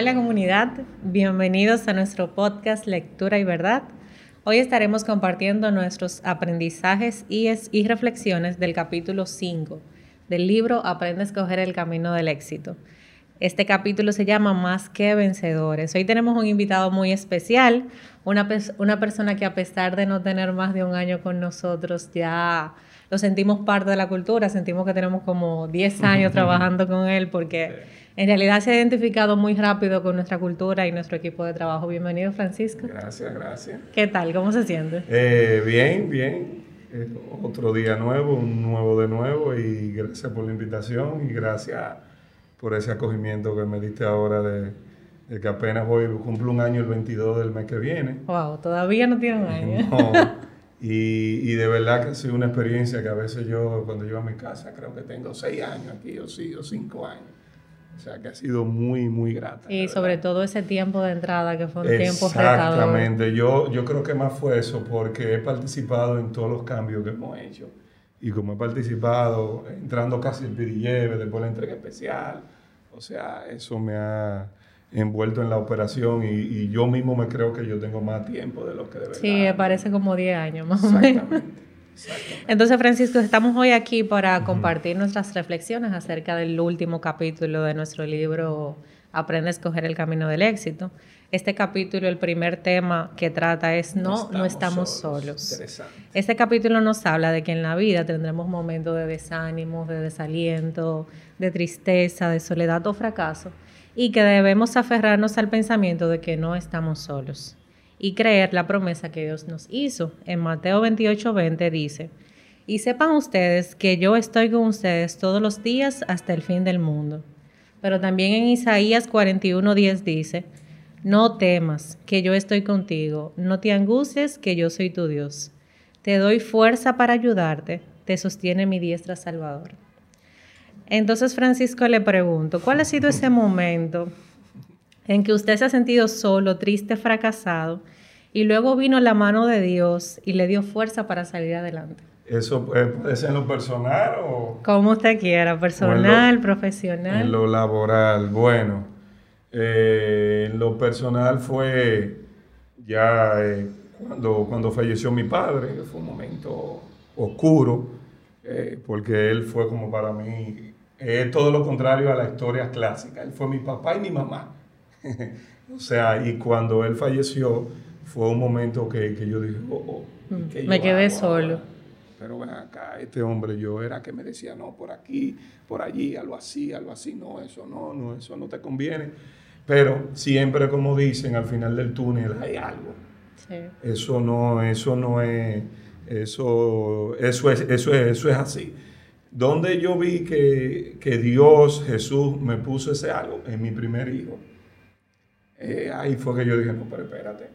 Hola comunidad, bienvenidos a nuestro podcast Lectura y Verdad. Hoy estaremos compartiendo nuestros aprendizajes y, reflexiones del capítulo 5 del libro Aprende a escoger el camino del éxito. Este capítulo se llama Más que vencedores. Hoy tenemos un invitado muy especial, una persona que a pesar de no tener más de un año con nosotros, ya lo sentimos parte de la cultura, sentimos que tenemos como 10 años trabajando con él porque en realidad se ha identificado muy rápido con nuestra cultura y nuestro equipo de trabajo. Bienvenido, Francisco. Gracias, gracias. ¿Qué tal? ¿Cómo se siente? Eh, bien, bien. otro día nuevo, un nuevo de nuevo y gracias por la invitación y gracias por ese acogimiento que me diste ahora de, que apenas voy, cumplo un año el 22 del mes que viene. Wow, todavía no tiene un año. Y, y, de verdad que ha sido una experiencia que a veces yo, cuando llego a mi casa, creo que tengo seis años aquí, o sí, o cinco años. O sea, que ha sido muy, muy grata. Y sobre todo ese tiempo de entrada, que fue un tiempo retador. Exactamente. Yo, yo creo que más fue eso, porque he participado en todos los cambios que hemos hecho. Y como he participado, entrando casi el pidilleve, después la entrega especial, o sea, eso me ha envuelto en la operación y, yo mismo me creo que yo tengo más tiempo de lo que de verdad. Sí, parece como 10 años más o menos. Exactamente. Entonces, Francisco, estamos hoy aquí para compartir nuestras reflexiones acerca del último capítulo de nuestro libro Aprende a escoger el camino del éxito. Este capítulo, el primer tema que trata es no, no estamos, solos. Este capítulo nos habla de que en la vida tendremos momentos de desánimo, de desaliento, de tristeza, de soledad o fracaso, y que debemos aferrarnos al pensamiento de que no estamos solos y creer la promesa que Dios nos hizo. En Mateo 28, 20 dice, y sepan ustedes que yo estoy con ustedes todos los días hasta el fin del mundo. Pero también en Isaías 41, 10 dice, no temas, que yo estoy contigo, no te angusties, que yo soy tu Dios. Te doy fuerza para ayudarte, te sostiene mi diestra salvador. Entonces Francisco le pregunto, ¿cuál ha sido ese momento en que usted se ha sentido solo, triste, fracasado, y luego vino la mano de Dios y le dio fuerza para salir adelante. ¿Eso puede ser en lo personal o...? Como usted quiera, personal, profesional. En lo laboral, bueno. Eh, en lo personal fue ya eh, cuando, cuando falleció mi padre, fue un momento oscuro, eh, porque él fue como para mí, todo lo contrario a la historia clásica. Él fue mi papá y mi mamá. o sea, y cuando él falleció, fue un momento que, que yo dije, oh, oh mm, me quedé solo. Pero ven acá, este hombre yo era que me decía, no, por aquí, por allí, algo así, algo así, no, eso no, no, eso no te conviene. Pero siempre, como dicen, al final del túnel hay algo. Sí. Eso no, eso no es, eso, eso es, eso es, eso es así. Donde yo vi que, que Dios, Jesús, me puso ese algo en mi primer hijo eh, ahí fue que yo dije, no, pero espérate,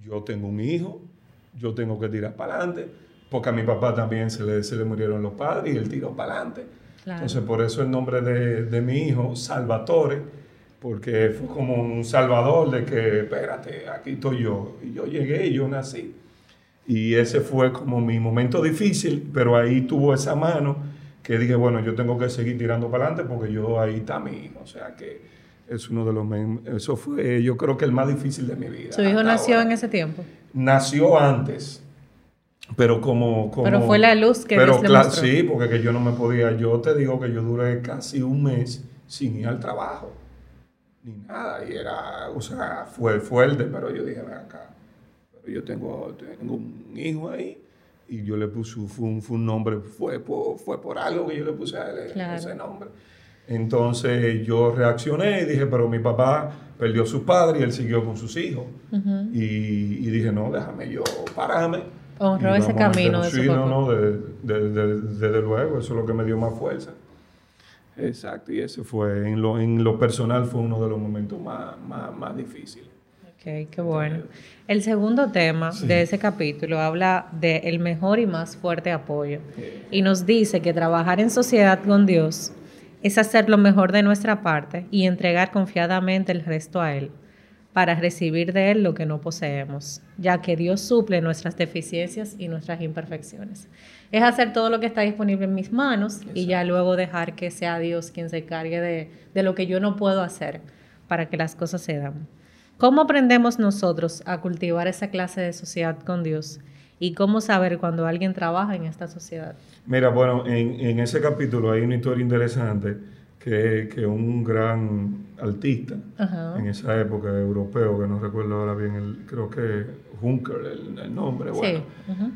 yo tengo un hijo, yo tengo que tirar para adelante, porque a mi papá también se le, se le murieron los padres y él tiró para adelante. Entonces, por eso el nombre de, de, mi hijo, Salvatore, porque fue como un salvador de que, espérate, aquí estoy yo. Y yo llegué y yo nací. Y ese fue como mi momento difícil, pero ahí tuvo esa mano que dije, bueno, yo tengo que seguir tirando para adelante porque yo ahí está mi hijo. O sea que es uno de los... Eso fue, yo creo que el más difícil de mi vida. ¿Su hijo nació en ese tiempo? Nació antes, pero como... pero fue la luz que pero Dios Sí, porque que yo no me podía... Yo te digo que yo duré casi un mes sin ir al trabajo, ni nada, y era, o sea, fue fuerte, pero yo dije, ven acá, yo tengo, tengo un hijo ahí, y yo le puse, fue un, fue un nombre, fue por, fue por algo que yo le puse a él ese nombre. Entonces yo reaccioné y dije, pero mi papá perdió a su padre y él siguió con sus hijos. y, dije, no, déjame yo pararme. Honró ese camino de sí, no, no, desde luego, eso es lo que me dio más fuerza. Exacto, y ese fue, en lo, en lo personal fue uno de los momentos más, más, difíciles. Ok, qué bueno. El segundo tema de ese capítulo habla de el mejor y más fuerte apoyo. Y nos dice que trabajar en sociedad con Dios es hacer lo mejor de nuestra parte y entregar confiadamente el resto a Él, para recibir de Él lo que no poseemos, ya que Dios suple nuestras deficiencias y nuestras imperfecciones. Es hacer todo lo que está disponible en mis manos y ya luego dejar que sea Dios quien se encargue de, de lo que yo no puedo hacer, para que las cosas se dan. ¿Cómo aprendemos nosotros a cultivar esa clase de sociedad con Dios? ¿Y cómo saber cuando alguien trabaja en esta sociedad? Mira, bueno, en, ese capítulo hay una historia interesante que, que un gran artista en esa época europeo, que no recuerdo ahora bien, el, creo que Juncker, el, nombre, bueno,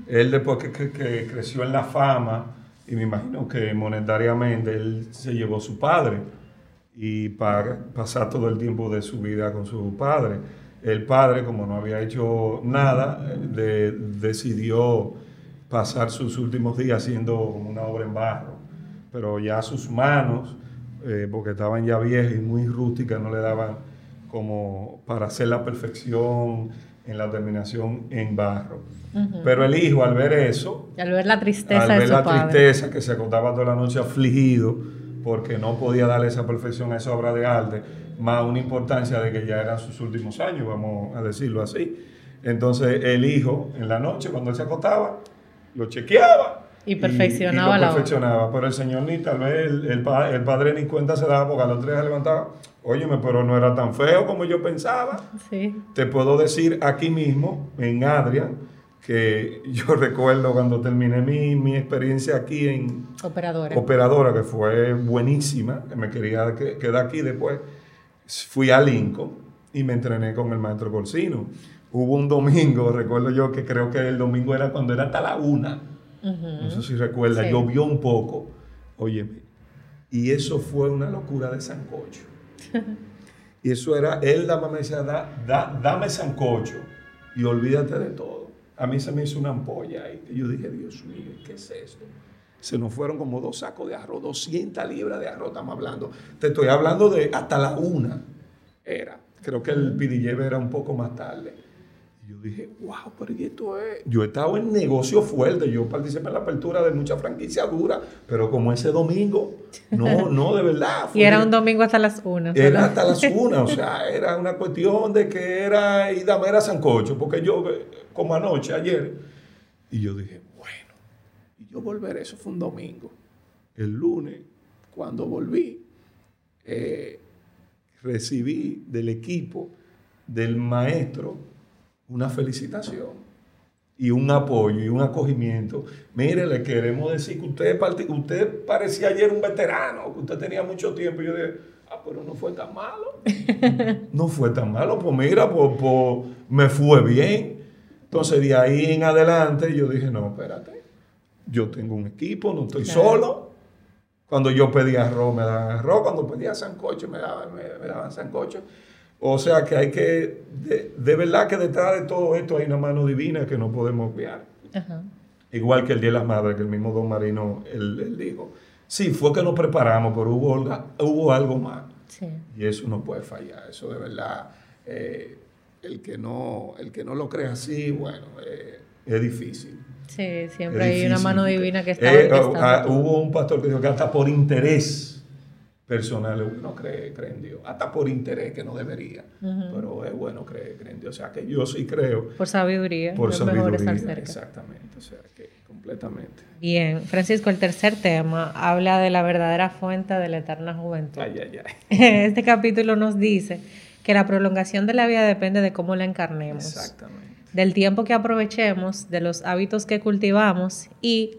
él después que, que, creció en la fama, y me imagino que monetariamente él se llevó a su padre y para pasar todo el tiempo de su vida con su padre. El padre, como no había hecho nada, decidió pasar sus últimos días haciendo una obra en barro, pero ya sus manos, eh, porque estaban ya viejas y muy rústicas, no le daban como para hacer la perfección en la terminación en barro. Pero el hijo, al ver eso, al ver la tristeza, al ver la tristeza que se acostaba toda la noche afligido, porque no podía darle esa perfección a esa obra de arte, más una importancia de que ya eran sus últimos años, vamos a decirlo así. Entonces el hijo, en la noche, cuando él se acostaba, lo chequeaba. Y perfeccionaba y, lo perfeccionaba. Pero el señor ni, tal vez el, padre ni cuenta se daba porque a los tres se levantaba. Óyeme, pero no era tan feo como yo pensaba. Sí. Te puedo decir aquí mismo, en Adrian, que yo recuerdo cuando terminé mi, mi, experiencia aquí en operadora. operadora, que fue buenísima, que me quería quedar aquí después, fui a Lincoln y me entrené con el maestro Corsino. Hubo un domingo, recuerdo yo que creo que el domingo era cuando era hasta la una. No sé si recuerda, llovió un poco. Oye, y eso fue una locura de sancocho. y eso era, él dama me decía, da, dame sancocho y olvídate de todo a mí se me hizo una ampolla y yo dije, Dios mío, ¿qué es esto? Se nos fueron como dos sacos de arroz, 200 libras de arroz estamos hablando. Te estoy hablando de hasta la una era. Creo que el PDJ era un poco más tarde. Y yo dije, wow, pero esto es? Yo he estado en negocio fuerte, yo participé en la apertura de muchas franquicias duras, pero como ese domingo, no, no, de verdad. y era un domingo hasta las una. Era hasta las una, o sea, era una cuestión de que era, y dame era sancocho, porque yo como anoche, ayer. Y yo dije, bueno, y yo volveré, eso fue un domingo. El lunes, cuando volví, eh, recibí del equipo, del maestro, una felicitación y un apoyo y un acogimiento. Mire, le queremos decir que usted, usted parecía ayer un veterano, que usted tenía mucho tiempo. Y yo dije, ah, pero no fue tan malo. no fue tan malo, pues mira, pues, pues me fue bien. Entonces, de ahí en adelante, yo dije, no, espérate, yo tengo un equipo, no estoy solo. Cuando yo pedía arroz, me daban arroz. Cuando pedía sancocho, me daban, me, daban sancocho. O sea que hay que, de, verdad que detrás de todo esto hay una mano divina que no podemos obviar. Igual que el Día de las Madres, que el mismo Don Marino, él, dijo, sí, fue que nos preparamos, pero hubo, hubo algo más. Y eso no puede fallar. Eso de verdad, eh, el que no, el que no lo cree así, bueno, eh, es difícil. Sí, siempre hay una mano divina que está. Eh, ah, hubo un pastor que dijo que hasta por interés personal uno cree, cree en Dios, hasta por interés que no debería, pero es bueno creer, en Dios. O sea, que yo sí creo. Por sabiduría. Por sabiduría. Exactamente, o sea, que completamente. Bien, Francisco, el tercer tema habla de la verdadera fuente de la eterna juventud. Ay, ay, ay. Este capítulo nos dice que la prolongación de la vida depende de cómo la encarnemos. Exactamente. Del tiempo que aprovechemos, de los hábitos que cultivamos y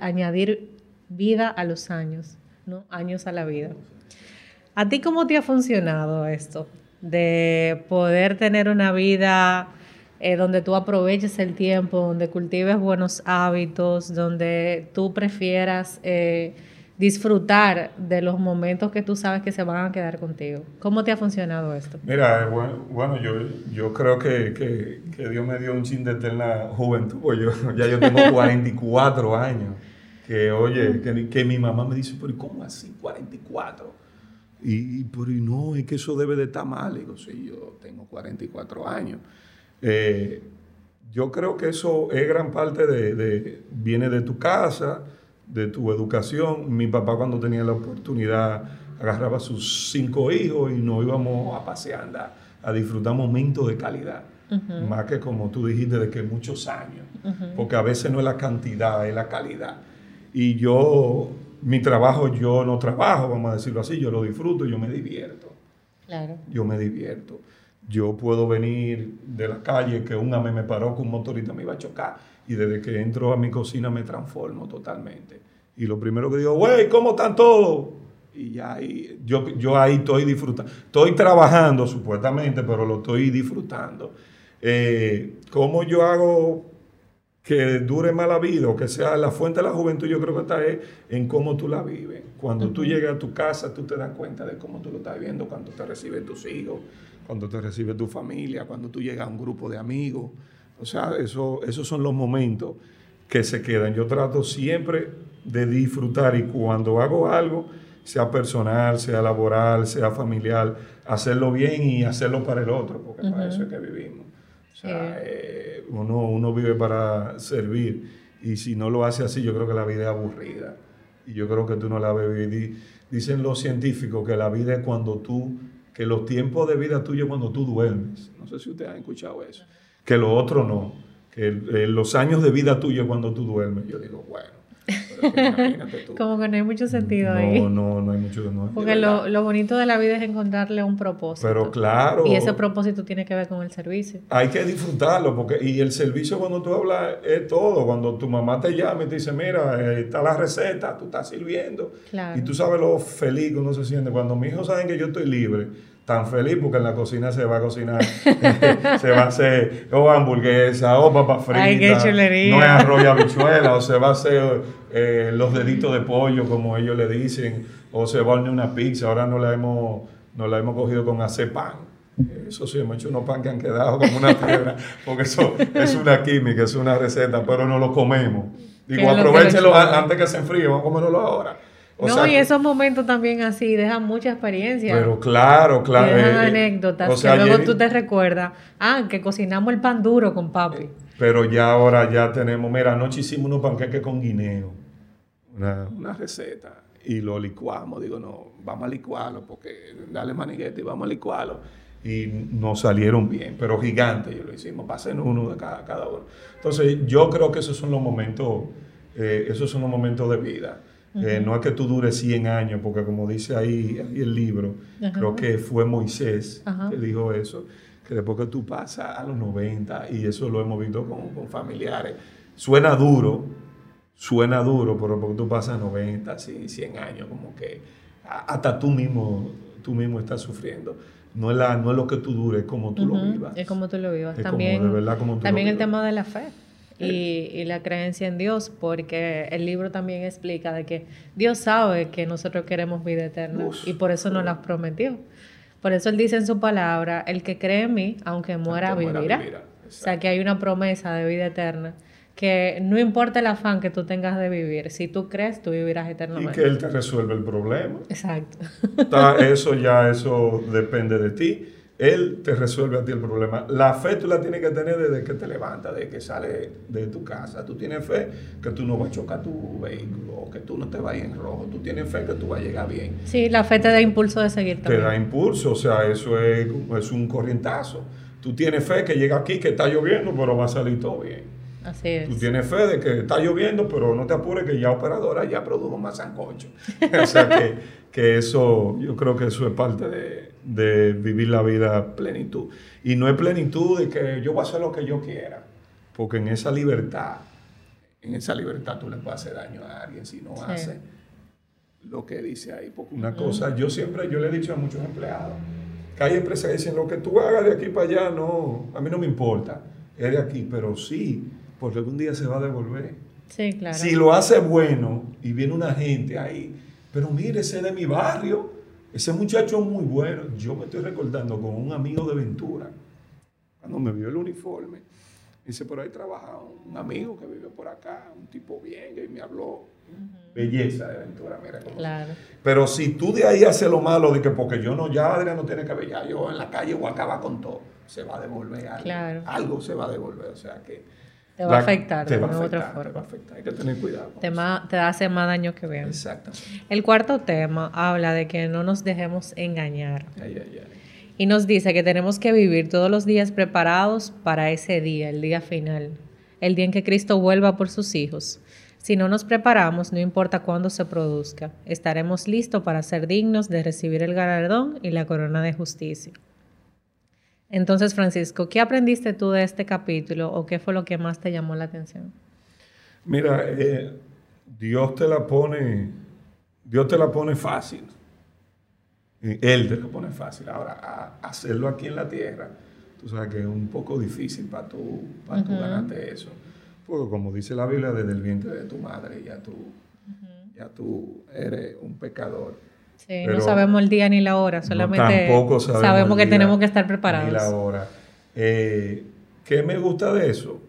añadir vida a los años, ¿no? Años a la vida. ¿A ti cómo te ha funcionado esto? De poder tener una vida eh, donde tú aproveches el tiempo, donde cultives buenos hábitos, donde tú prefieras... Eh, disfrutar de los momentos que tú sabes que se van a quedar contigo. ¿Cómo te ha funcionado esto? Mira, bueno, yo, yo creo que, que, Dios me dio un chin de eterna juventud, yo, ya yo tengo 44 años, que oye, que, que, mi mamá me dice, pero ¿cómo así 44? Y, pero no, es que eso debe de estar mal. digo, sí, yo tengo 44 años. Eh, yo creo que eso es gran parte de, de, viene de tu casa, de tu educación. Mi papá cuando tenía la oportunidad agarraba a sus cinco hijos y nos íbamos a pasear, a, disfrutar momentos de calidad. Más que como tú dijiste, de que muchos años. Porque a veces no es la cantidad, es la calidad. Y yo, mi trabajo, yo no trabajo, vamos a decirlo así, yo lo disfruto, yo me divierto. Claro. Yo me divierto. Yo puedo venir de la calle que un ame me paró con un motorista me iba a chocar y desde que entro a mi cocina me transformo totalmente. Y lo primero que digo, güey, ¿cómo están todos? Y ya ahí, yo, yo ahí estoy disfrutando. Estoy trabajando supuestamente, pero lo estoy disfrutando. Eh, ¿Cómo yo hago que dure más la vida o que sea la fuente de la juventud? Yo creo que está en cómo tú la vives. Cuando tú llegas a tu casa, tú te das cuenta de cómo tú lo estás viviendo, cuando te reciben tus hijos, cuando te recibe tu familia, cuando tú llegas a un grupo de amigos. O sea, eso, esos son los momentos que se quedan. Yo trato siempre de disfrutar y cuando hago algo, sea personal, sea laboral, sea familiar, hacerlo bien y hacerlo para el otro, porque para eso es que vivimos. O sea, eh, uno, uno vive para servir y si no lo hace así, yo creo que la vida es aburrida. Y yo creo que tú no la ves vivir. Dicen los científicos que la vida es cuando tú, que los tiempos de vida tuyos cuando tú duermes. No sé si ustedes han escuchado eso. Que lo otro no. Que los años de vida tuyos cuando tú duermes. Yo digo, bueno Como que no hay mucho sentido ahí. No, no, no hay mucho. No, Porque lo, lo, bonito de la vida es encontrarle un propósito. Pero claro. Y ese propósito tiene que ver con el servicio. Hay que disfrutarlo, porque y el servicio cuando tú hablas es todo. Cuando tu mamá te llama y te dice, mira, eh, está la receta, tú estás sirviendo. Y tú sabes lo feliz que uno se siente. Cuando mis hijos saben que yo estoy libre tan feliz porque en la cocina se va a cocinar, se va a hacer o hamburguesa o papa frita, Ay, qué chulería. no es arroz y habichuela, o se va a hacer eh, los deditos de pollo como ellos le dicen, o se va a hornear una pizza, ahora no la hemos, no la hemos cogido con hacer pan. Eso sí, hemos hecho unos pan que han quedado como una piedra, porque eso es una química, es una receta, pero no lo comemos. Digo, aprovechenlo antes que se enfríe, vamos a comerlo ahora no, y esos momentos también así dejan mucha experiencia. Pero claro, claro. dejan eh, anécdotas que luego tú te recuerdas, ah, que cocinamos el pan duro con papi. Pero ya ahora ya tenemos, mira, anoche hicimos unos panqueques con guineo, una, una receta, y lo licuamos. Digo, no, vamos a licuarlo, porque dale maniguete y vamos a licuarlo. Y nos salieron bien, pero gigantes, yo lo hicimos, pasen uno de cada, cada uno. Entonces, yo creo que esos son los momentos, eh, esos son los momentos de vida eh, no es que tú dures 100 años, porque como dice ahí, el libro, creo que fue Moisés que dijo eso, que después que tú pasas a los 90, y eso lo hemos visto con, familiares, suena duro, suena duro, pero porque tú pasas 90, 100 años, como que hasta tú mismo, tú mismo estás sufriendo. No es, la, no es lo que tú dures, es como tú lo vivas. Es como tú lo vivas. también también el tema de la fe y, la creencia en Dios, porque el libro también explica de que Dios sabe que nosotros queremos vida eterna y por eso nos la prometió. Por eso Él dice en su palabra, el que cree en mí, aunque muera, vivirá. O sea, que hay una promesa de vida eterna que no importa el afán que tú tengas de vivir, si tú crees, tú vivirás eternamente. Y que Él te resuelve el problema. Exacto. eso ya, eso depende de ti. Él te resuelve a ti el problema. La fe tú la tienes que tener desde que te levantas, desde que sales de tu casa. Tú tienes fe que tú no vas a chocar tu vehículo, que tú no te vas a ir en rojo. Tú tienes fe que tú vas a llegar bien. Sí, la fe te da impulso de seguir también. Te da impulso, o sea, eso es, es un corrientazo. Tú tienes fe que llega aquí, que está lloviendo, pero va a salir todo bien. Así es. Tú tienes fe de que está lloviendo, pero no te apures que ya operadora ya produjo más sancocho. o sea que, que eso, yo creo que eso es parte de, de vivir la vida plenitud. Y no es plenitud de que yo voy a hacer lo que yo quiera, porque en esa libertad, en esa libertad tú le puedes hacer daño a alguien si no hace lo que dice ahí. Porque una cosa, yo siempre, yo le he dicho a muchos empleados, que hay empresas que dicen, lo que tú hagas de aquí para allá, no, a mí no me importa, es de aquí, pero sí, porque algún día se va a devolver. Sí, claro. Si lo hace bueno y viene una gente ahí, pero mire, ese de mi barrio, ese muchacho es muy bueno. Yo me estoy recordando con un amigo de Ventura, cuando me vio el uniforme. Dice, por ahí trabaja un amigo que vive por acá, un tipo bien, y me habló. Belleza de Ventura, mira cómo. Claro. Pero si tú de ahí haces lo malo, de que porque yo no, ya Adrián no tiene que ver, ya yo en la calle voy a acabar con todo, se va a devolver algo. Claro. Algo se va a devolver, o sea que te va a afectar de otra forma. Te va a afectar, hay que tener cuidado. Te, te hace más daño que bien. Exactamente. El cuarto tema habla de que no nos dejemos engañar. Ay, ay, ay. Y nos dice que tenemos que vivir todos los días preparados para ese día, el día final, el día en que Cristo vuelva por sus hijos. Si no nos preparamos, no importa cuándo se produzca, estaremos listos para ser dignos de recibir el galardón y la corona de justicia. Entonces, Francisco, ¿qué aprendiste tú de este capítulo o qué fue lo que más te llamó la atención? Mira, eh, Dios te la pone, Dios te la pone fácil. Él te la pone fácil. Ahora, hacerlo aquí en la tierra, tú sabes que es un poco difícil para tú, para ganarte eso. Porque como dice la Biblia, desde el vientre de tu madre ya tú, ya tú eres un pecador. Sí, no sabemos el día ni la hora, solamente sabemos, que tenemos que estar preparados. Ni la hora. Eh, ¿Qué me gusta de eso?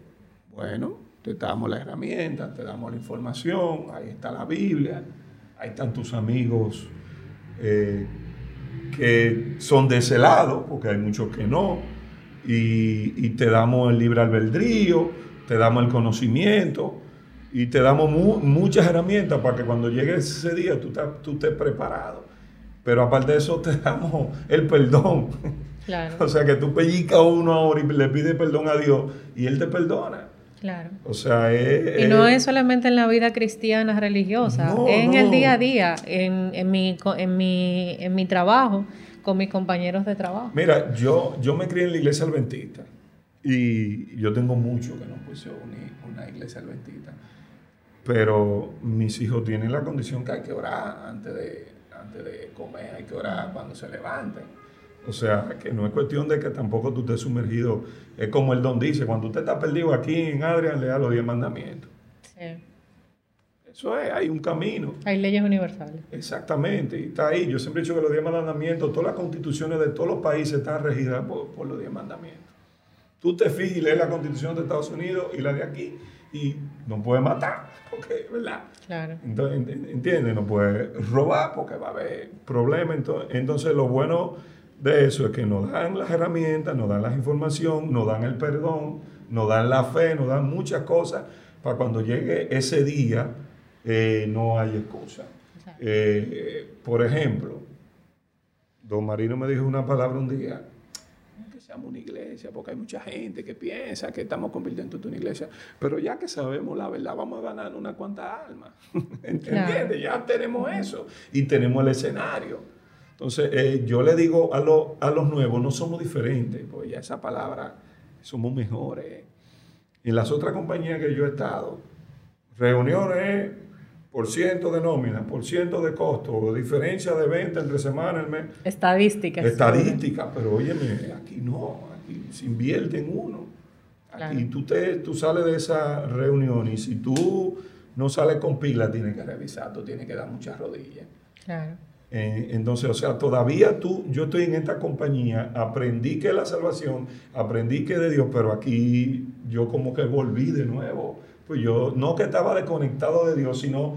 Bueno, te damos la herramienta, te damos la información, ahí está la Biblia, ahí están tus amigos eh, que son de ese lado, porque hay muchos que no, y, y te damos el libre albedrío te damos el conocimiento y te damos muchas herramientas para que cuando llegue ese día tú, tú estés preparado. Pero aparte de eso te damos el perdón. Claro. o sea que tú pellizcas uno ahora y le pides perdón a Dios y Él te perdona. Claro. O sea, es, y no es solamente en la vida cristiana religiosa, es en el día a día, en, en, mi, en, mi, en mi trabajo, con mis compañeros de trabajo. Mira, yo, yo me crié en la iglesia adventista. Y yo tengo mucho que no puse una iglesia adventista. Pero mis hijos tienen la condición que hay que orar antes de, antes de comer, hay que orar cuando se levanten. O sea, que no es cuestión de que tampoco tú estés sumergido. Es como el don dice, cuando usted está perdido aquí en Adrián, lea los diez mandamientos. Sí. Eso es, hay un camino. Hay leyes universales. Exactamente, y está ahí. Yo siempre he dicho que los diez mandamientos, todas las constituciones de todos los países están regidas por, por los diez mandamientos. Tú te fijas y lees la constitución de Estados Unidos y la de aquí y no puedes matar, porque, ¿verdad? Claro. Entonces, ¿entiendes? No puedes robar porque va a haber problemas. Entonces, lo bueno de eso es que nos dan las herramientas, nos dan la información, nos dan el perdón, nos dan la fe, nos dan muchas cosas para cuando llegue ese día eh, no hay excusa. Eh, por ejemplo, don Marino me dijo una palabra un día una iglesia, porque hay mucha gente que piensa que estamos convirtiendo en una iglesia, pero ya que sabemos la verdad, vamos a ganar una cuanta alma. ¿Entiendes? Ya tenemos eso y tenemos el escenario. Entonces, eh, yo le digo a, a los nuevos, no somos diferentes, porque ya esa palabra, somos mejores. En las otras compañías que yo he estado, reuniones por ciento de nómina, por ciento de costo, diferencia de venta entre semana, el mes. Estadística. Estadística, pero óyeme, aquí no, aquí se invierte en uno. Aquí tú, te, tú sales de esa reunión y si tú no sales con pila, tienes que revisar, tú tienes que dar muchas rodillas. Claro. Eh, entonces, o sea, todavía tú, yo estoy en esta compañía, aprendí que es la salvación, aprendí que es de Dios, pero aquí yo como que volví de nuevo pues yo no que estaba desconectado de Dios, sino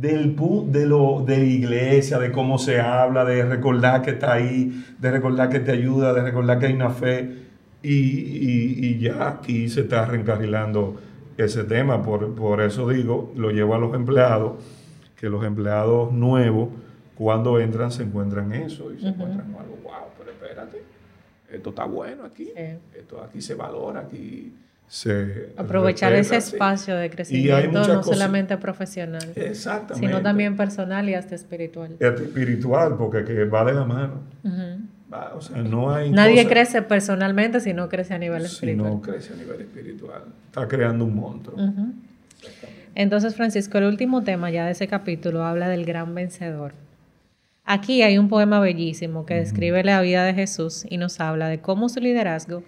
del de lo de iglesia, de cómo se habla, de recordar que está ahí, de recordar que te ayuda, de recordar que hay una fe. Y, ya aquí se está reencarrilando ese tema. Por, por, eso digo, lo llevo a los empleados, que los empleados nuevos, cuando entran, se encuentran eso y se encuentran algo, wow, pero espérate, esto está bueno aquí, esto aquí se valora, aquí Aprovechar ese espacio de crecimiento, no solamente profesional, sino también personal y hasta espiritual. Espiritual, porque que va de la mano. no hay Nadie crece personalmente si no crece a nivel espiritual. Si no crece a nivel espiritual. Está creando un monstruo. Entonces, Francisco, el último tema ya de ese capítulo habla del gran vencedor. Aquí hay un poema bellísimo que describe la vida de Jesús y nos habla de cómo su liderazgo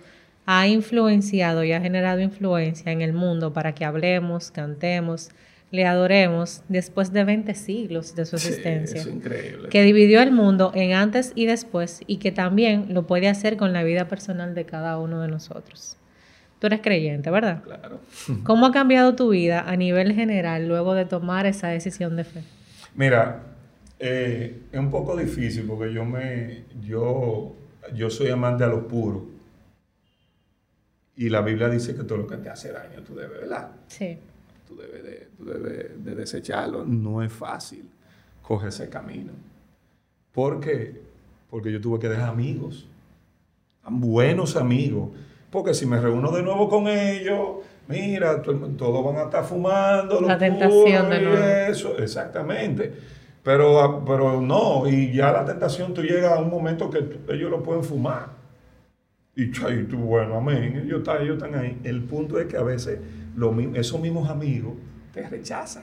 ha influenciado y ha generado influencia en el mundo para que hablemos, cantemos, le adoremos después de 20 siglos de su existencia. es increíble. Que dividió el mundo en antes y después y que también lo puede hacer con la vida personal de cada uno de nosotros. Tú eres creyente, ¿verdad? Claro. ¿Cómo ha cambiado tu vida a nivel general luego de tomar esa decisión de fe? Mira, eh, es un poco difícil porque yo me, yo, yo soy amante a los puros. Y la Biblia dice que todo lo que te hace daño tú debes, ¿verdad? Sí. Tú debes de, desecharlo. No es fácil coger ese camino. ¿Por qué? Porque yo tuve que dejar amigos, buenos amigos. Porque si me reúno de nuevo con ellos, mira, todos van a estar fumando. La tentación de no. Eso, exactamente. Pero, ah, pero no, y ya la tentación tú llegas a un momento que ellos lo pueden fumar. Y, tú, bueno, amén, ellos están, ellos están ahí. El punto es que a veces esos mismos amigos te rechazan,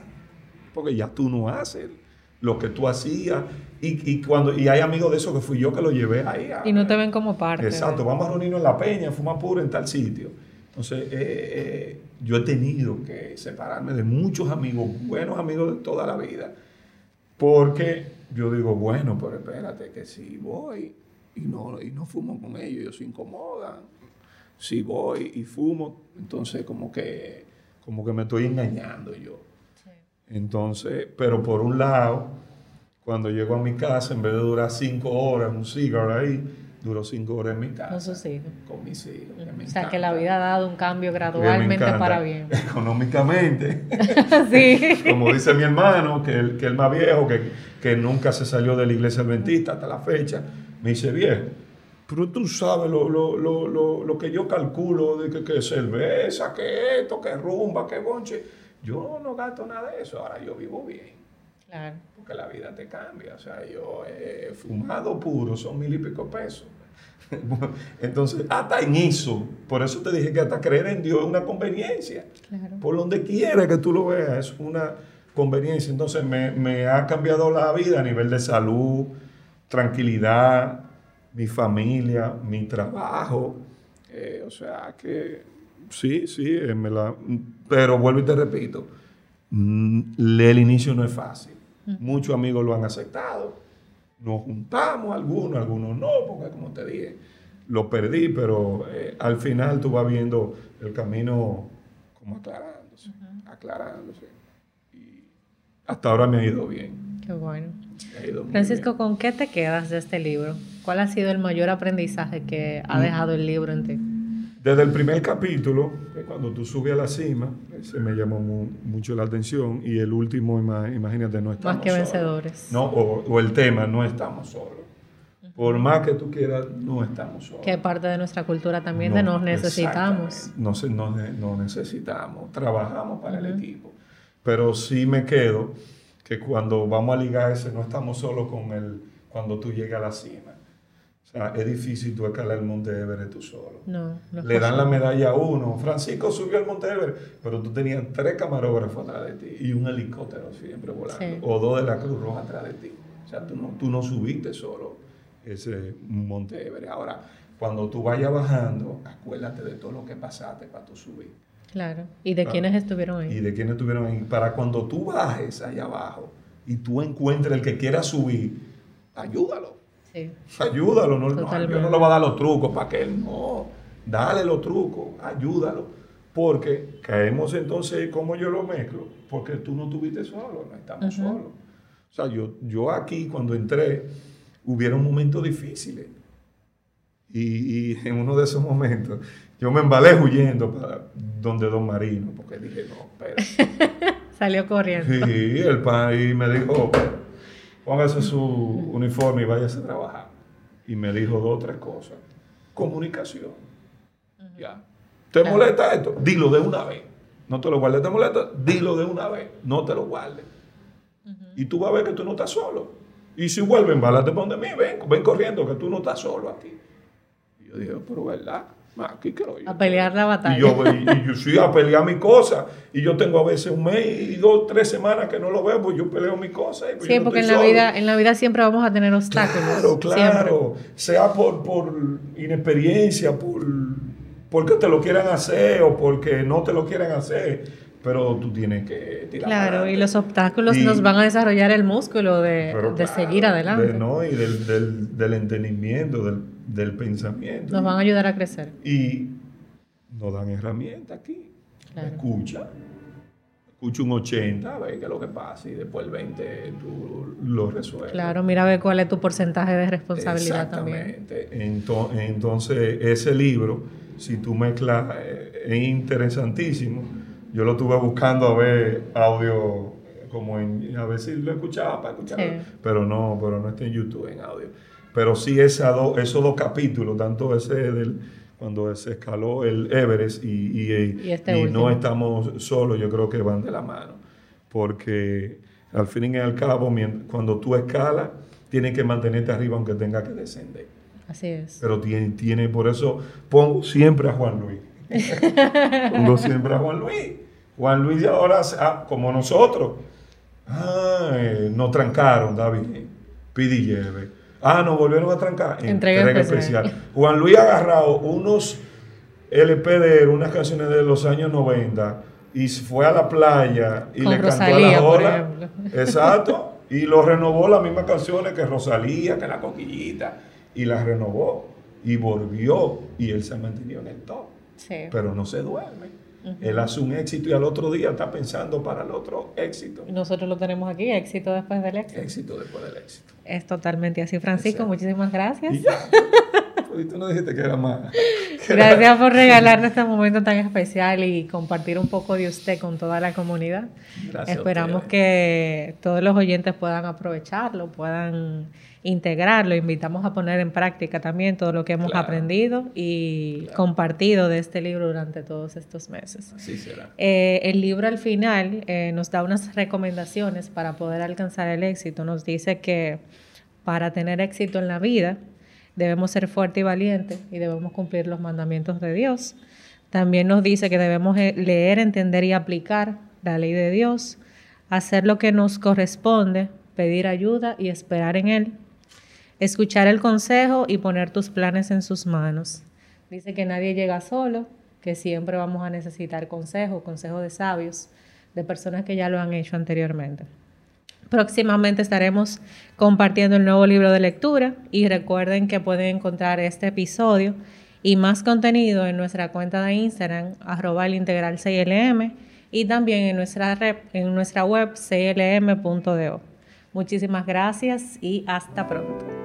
porque ya tú no haces lo que tú hacías. Y, cuando, y hay amigos de esos que fui yo que lo llevé ahí. y no te ven como parte. Exacto, vamos a reunirnos en la peña, fumar puro en tal sitio. Entonces, eh, eh, yo he tenido que separarme de muchos amigos, buenos amigos de toda la vida, porque yo digo, bueno, pero espérate, que si voy y no, y no fumo con ellos, ellos se incomodan. Si voy y fumo, entonces como que, como que me estoy engañando yo. Entonces, pero por un lado, cuando llego a mi casa, en vez de durar cinco horas un cigarro ahí, duró cinco horas en mi casa. Con sus hijos. Con mis hijos. o sea, que la vida ha dado un cambio gradualmente para bien. Económicamente. sí. Como dice mi hermano, que el, que el más viejo, que, que nunca se salió de la iglesia adventista hasta la fecha, me dice, viejo, pero tú sabes lo, lo, lo, lo que yo calculo de que, que cerveza, que esto, que rumba, que bonche yo no gasto nada de eso, ahora yo vivo bien. Claro. Porque la vida te cambia. O sea, yo he fumado puro, son mil y pico pesos. Entonces, hasta en eso, por eso te dije que hasta creer en Dios es una conveniencia. Claro. Por donde quiera que tú lo veas, es una conveniencia. Entonces, me, me ha cambiado la vida a nivel de salud, tranquilidad, mi familia, mi trabajo. Eh, o sea, que sí, sí, eh, me la, pero vuelvo y te repito, mm, el inicio no es fácil. Muchos amigos lo han aceptado, nos juntamos algunos, algunos no, porque como te dije, lo perdí, pero eh, al final tú vas viendo el camino como aclarándose, aclarándose. Y hasta ahora me ha ido bien. Qué bueno. Francisco, ¿con qué te quedas de este libro? ¿Cuál ha sido el mayor aprendizaje que ha mm. dejado el libro en ti? Desde el primer capítulo, cuando tú subes a la cima, se me llamó mucho la atención, y el último, imagínate, no estamos Más que vencedores. No, o, el tema, no estamos solos. Por más que tú quieras, no estamos solos. Que parte de nuestra cultura también de nos necesitamos. No, no, necesitamos, trabajamos para el equipo. Pero sí me quedo que cuando vamos a ligar ese, no estamos solos con el, cuando tú llegas a la cima es difícil tú escalar el Monte Everest tú solo. No, Le dan la medalla a uno. Francisco subió al Monte Everest, pero tú tenías tres camarógrafos atrás de ti y un helicóptero siempre volando. O dos de la Cruz Roja atrás de ti. O sea, tú no, tú no subiste solo ese Monte Everest. Ahora, cuando tú vayas bajando, acuérdate de todo lo que pasaste para tú subir. Claro. ¿Y de quiénes estuvieron ahí? Y de quiénes estuvieron ahí. Para cuando tú bajes allá abajo y tú encuentres el que quiera subir, ayúdalo Ayúdalo, no, yo no le voy a dar los trucos para que él no. Dale los trucos, ayúdalo. Porque caemos entonces, como yo lo mezclo, porque tú no estuviste solo, no estamos solos. O sea, yo, yo aquí cuando entré, hubieron momentos difíciles. Y, y, en uno de esos momentos, yo me embalé huyendo para donde Don Marino, porque dije, no, espera. Salió corriendo. Sí, el país me dijo, póngase su uniforme y váyase a trabajar. Y me dijo dos o tres cosas. Comunicación. Ya. ¿Te molesta esto? Dilo de una vez. No te lo guardes. ¿Te molesta? Dilo de una vez. No te lo guardes. Y tú vas a ver que tú no estás solo. Y si vuelven, válate por donde mí. Ven, ven corriendo, que tú no estás solo aquí. Y yo dije, pero ¿verdad? A pelear la batalla. Y yo, y, yo sí, a pelear mi cosa. Y yo tengo a veces un mes y dos, tres semanas que no lo veo, pues yo peleo mi cosa. Pues sí, porque en la, vida, en la vida siempre vamos a tener obstáculos. Claro, claro. Sea por, por inexperiencia, por porque te lo quieran hacer o porque no te lo quieran hacer. Pero tú tienes que tirar. Claro, y los obstáculos nos van a desarrollar el músculo de, de seguir adelante. no, y del, del, del entendimiento, del del pensamiento. Nos van a ayudar a crecer. Y nos dan herramientas aquí. Escucha. Escucha un 80, a ver qué es lo que pasa y después el 20 tú lo resuelves. Claro, mira a ver cuál es tu porcentaje de responsabilidad Exactamente. Entonces, ese libro, si tú mezclas, eh, es interesantísimo. Yo lo estuve buscando a ver audio, como en, a ver si lo escuchaba para escucharlo, pero no, pero no está en YouTube en audio. Pero sí esa esos dos capítulos, tanto ese del cuando se escaló el Everest y, este no estamos solos, yo creo que van de la mano. Porque al fin y al cabo, cuando tú escalas, tienes que mantenerte arriba aunque tenga que descender. Así es. Pero tiene, tiene por eso pongo siempre a Juan Luis. pongo siempre a Juan Luis. Juan Luis ahora, ah, como nosotros, ah, nos trancaron, David, pidi lleve Ah, nos volvieron a trancar. Entrega, especial. Juan Luis ha agarrado unos LP de unas canciones de los años 90 y fue a la playa y le cantó a la ola. Exacto. Y lo renovó las mismas canciones que Rosalía, que la coquillita. Y las renovó. Y volvió. Y él se mantenió en el top. Sí. Pero no se duerme. Él hace un éxito y al otro día está pensando para el otro éxito. Nosotros lo tenemos aquí, éxito después del éxito. Éxito después del éxito. Es totalmente así. Francisco, muchísimas gracias. Y pues, tú no dijiste que era más. Gracias por regalarnos este momento tan especial y compartir un poco de usted con toda la comunidad. Gracias Esperamos que todos los oyentes puedan aprovecharlo, puedan integrarlo. Invitamos a poner en práctica también todo lo que hemos aprendido y compartido de este libro durante todos estos meses. Así será. Eh, el libro al final eh, nos da unas recomendaciones para poder alcanzar el éxito. Nos dice que para tener éxito en la vida debemos ser fuertes y valientes y debemos cumplir los mandamientos de Dios. También nos dice que debemos eh, leer, entender y aplicar la ley de Dios, hacer lo que nos corresponde, pedir ayuda y esperar en Él escuchar el consejo y poner tus planes en sus manos. Dice que nadie llega solo, que siempre vamos a necesitar consejo, consejo de sabios, de personas que ya lo han hecho anteriormente. Próximamente estaremos compartiendo el nuevo libro de lectura y recuerden que pueden encontrar este episodio y más contenido en nuestra cuenta de Instagram, arroba el CLM, y también en nuestra, en nuestra web clm.do. Muchísimas gracias y hasta pronto.